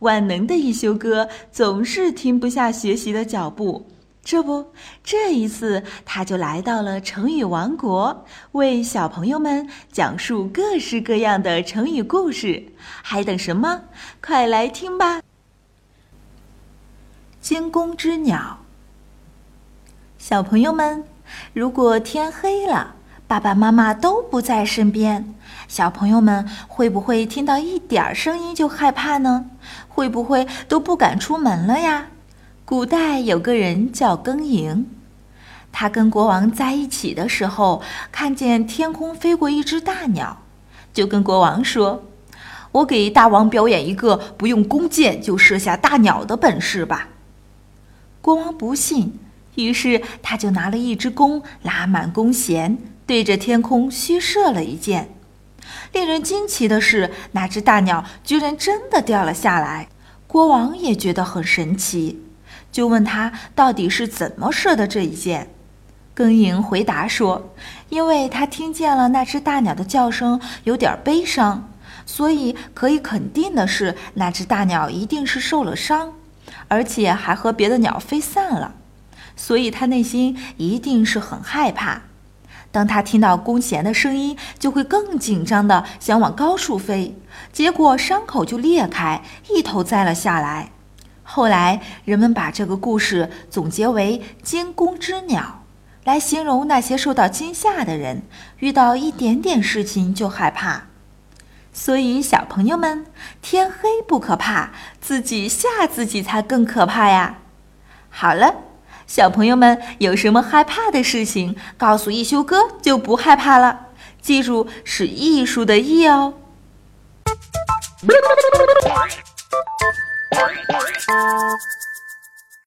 万能的一休哥总是停不下学习的脚步。这不，这一次他就来到了成语王国，为小朋友们讲述各式各样的成语故事。还等什么？快来听吧！惊弓之鸟。小朋友们，如果天黑了，爸爸妈妈都不在身边，小朋友们会不会听到一点声音就害怕呢？会不会都不敢出门了呀？古代有个人叫庚寅，他跟国王在一起的时候，看见天空飞过一只大鸟，就跟国王说：“我给大王表演一个不用弓箭就射下大鸟的本事吧。”国王不信，于是他就拿了一支弓，拉满弓弦，对着天空虚射了一箭。令人惊奇的是，那只大鸟居然真的掉了下来。国王也觉得很神奇。就问他到底是怎么射的这一箭，庚寅回答说：“因为他听见了那只大鸟的叫声，有点悲伤，所以可以肯定的是，那只大鸟一定是受了伤，而且还和别的鸟飞散了，所以他内心一定是很害怕。当他听到弓弦的声音，就会更紧张的想往高处飞，结果伤口就裂开，一头栽了下来。”后来，人们把这个故事总结为“惊弓之鸟”，来形容那些受到惊吓的人，遇到一点点事情就害怕。所以，小朋友们，天黑不可怕，自己吓自己才更可怕呀！好了，小朋友们有什么害怕的事情，告诉一休哥就不害怕了。记住，是艺术的“艺”哦。